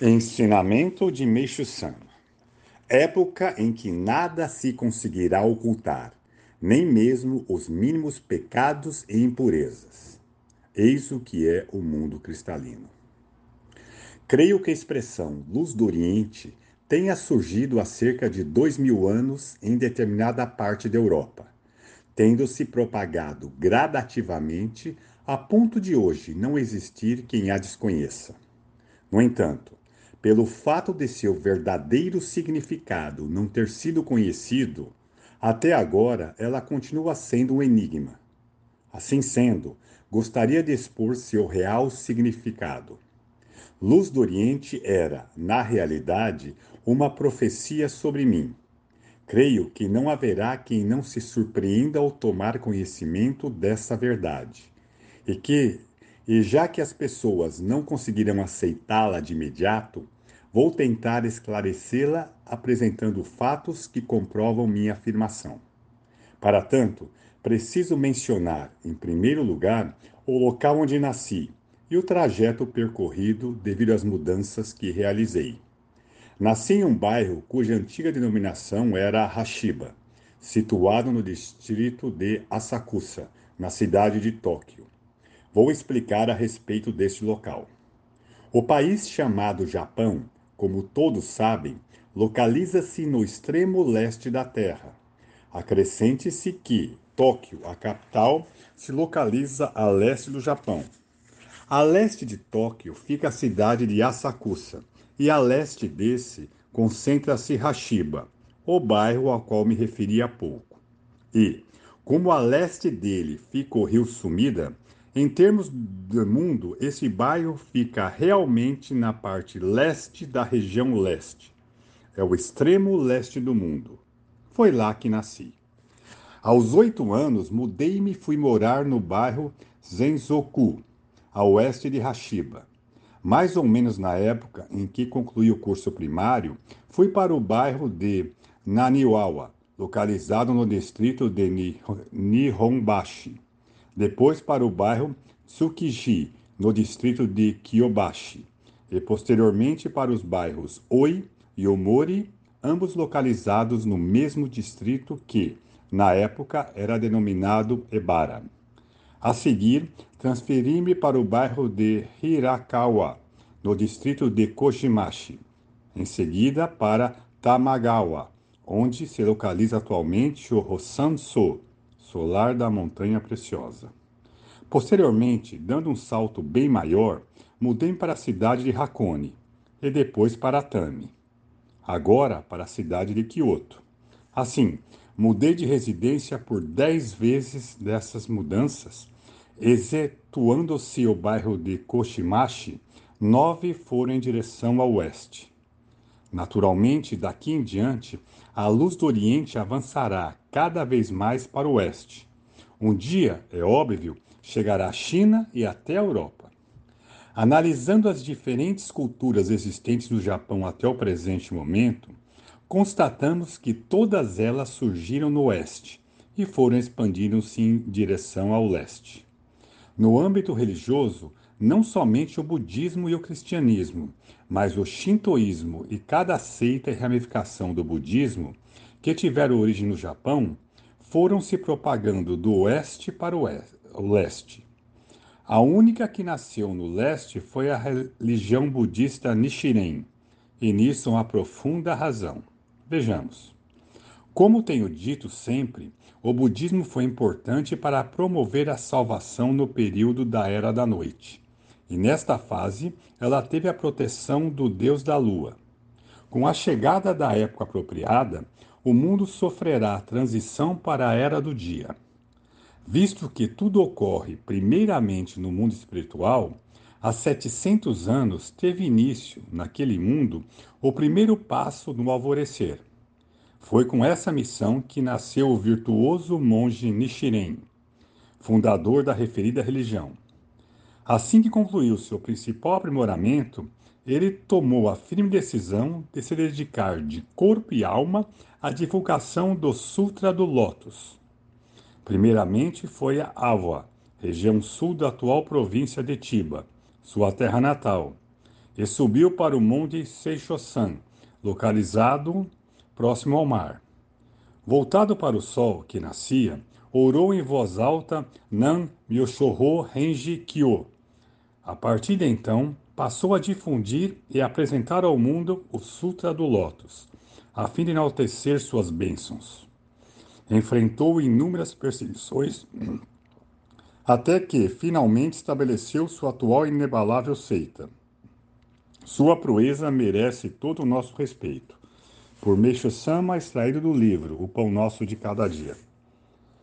Ensinamento de Meixo Sama Época em que nada se conseguirá ocultar, nem mesmo os mínimos pecados e impurezas. Eis o que é o mundo cristalino. Creio que a expressão luz do Oriente tenha surgido há cerca de dois mil anos em determinada parte da Europa, tendo se propagado gradativamente a ponto de hoje não existir quem a desconheça. No entanto, pelo fato de seu verdadeiro significado não ter sido conhecido, até agora ela continua sendo um enigma. Assim sendo, gostaria de expor seu real significado. Luz do Oriente era, na realidade, uma profecia sobre mim. Creio que não haverá quem não se surpreenda ao tomar conhecimento dessa verdade, e que, e já que as pessoas não conseguirão aceitá-la de imediato, vou tentar esclarecê-la apresentando fatos que comprovam minha afirmação. Para tanto, preciso mencionar, em primeiro lugar, o local onde nasci e o trajeto percorrido devido às mudanças que realizei. Nasci em um bairro cuja antiga denominação era Hashiba, situado no distrito de Asakusa, na cidade de Tóquio. Vou explicar a respeito deste local. O país chamado Japão, como todos sabem, localiza-se no extremo leste da Terra. Acrescente-se que Tóquio, a capital, se localiza a leste do Japão. A leste de Tóquio fica a cidade de Asakusa, e a leste desse concentra-se Hashiba, o bairro ao qual me referi há pouco. E, como a leste dele fica o rio Sumida, em termos do mundo, esse bairro fica realmente na parte leste da região leste. É o extremo leste do mundo. Foi lá que nasci. Aos oito anos, mudei-me e fui morar no bairro Zenzoku, a oeste de Hashiba. Mais ou menos na época em que concluí o curso primário, fui para o bairro de Naniwawa, localizado no distrito de Nihonbashi depois para o bairro Tsukiji, no distrito de Kyobashi, e posteriormente para os bairros Oi e Omori, ambos localizados no mesmo distrito que, na época, era denominado Ebara. A seguir, transferi-me para o bairro de Hirakawa, no distrito de Koshimashi. Em seguida, para Tamagawa, onde se localiza atualmente o Rosanso, solar da Montanha Preciosa. Posteriormente, dando um salto bem maior, mudei para a cidade de Hakone e depois para Atami. Agora para a cidade de Kyoto. Assim, mudei de residência por dez vezes dessas mudanças, excetuando-se o bairro de Koshimashi, nove foram em direção ao oeste. Naturalmente, daqui em diante, a luz do Oriente avançará cada vez mais para o oeste. Um dia, é óbvio, chegará à China e até a Europa. Analisando as diferentes culturas existentes no Japão até o presente momento, constatamos que todas elas surgiram no oeste e foram expandindo-se em direção ao leste. No âmbito religioso, não somente o budismo e o cristianismo, mas o shintoísmo e cada seita e ramificação do budismo que tiveram origem no Japão foram se propagando do oeste para o leste. A única que nasceu no leste foi a religião budista Nichiren, e nisso há profunda razão. Vejamos. Como tenho dito sempre, o budismo foi importante para promover a salvação no período da Era da Noite. E nesta fase, ela teve a proteção do deus da lua. Com a chegada da época apropriada, o mundo sofrerá a transição para a era do dia. Visto que tudo ocorre primeiramente no mundo espiritual, há 700 anos teve início, naquele mundo, o primeiro passo no alvorecer. Foi com essa missão que nasceu o virtuoso monge Nichiren, fundador da referida religião. Assim que concluiu seu principal aprimoramento, ele tomou a firme decisão de se dedicar de corpo e alma à divulgação do Sutra do Lótus. Primeiramente foi a Ava, região sul da atual província de Tiba, sua terra natal, e subiu para o monte Seixosan, localizado próximo ao mar. Voltado para o sol que nascia, orou em voz alta Nan Myoshoho Renji Kyo. A partir de então, passou a difundir e apresentar ao mundo o Sutra do Lótus, a fim de enaltecer suas bênçãos. Enfrentou inúmeras perseguições até que finalmente estabeleceu sua atual e inabalável seita. Sua proeza merece todo o nosso respeito. Por Meixo Sama, extraído do livro O Pão Nosso de Cada Dia.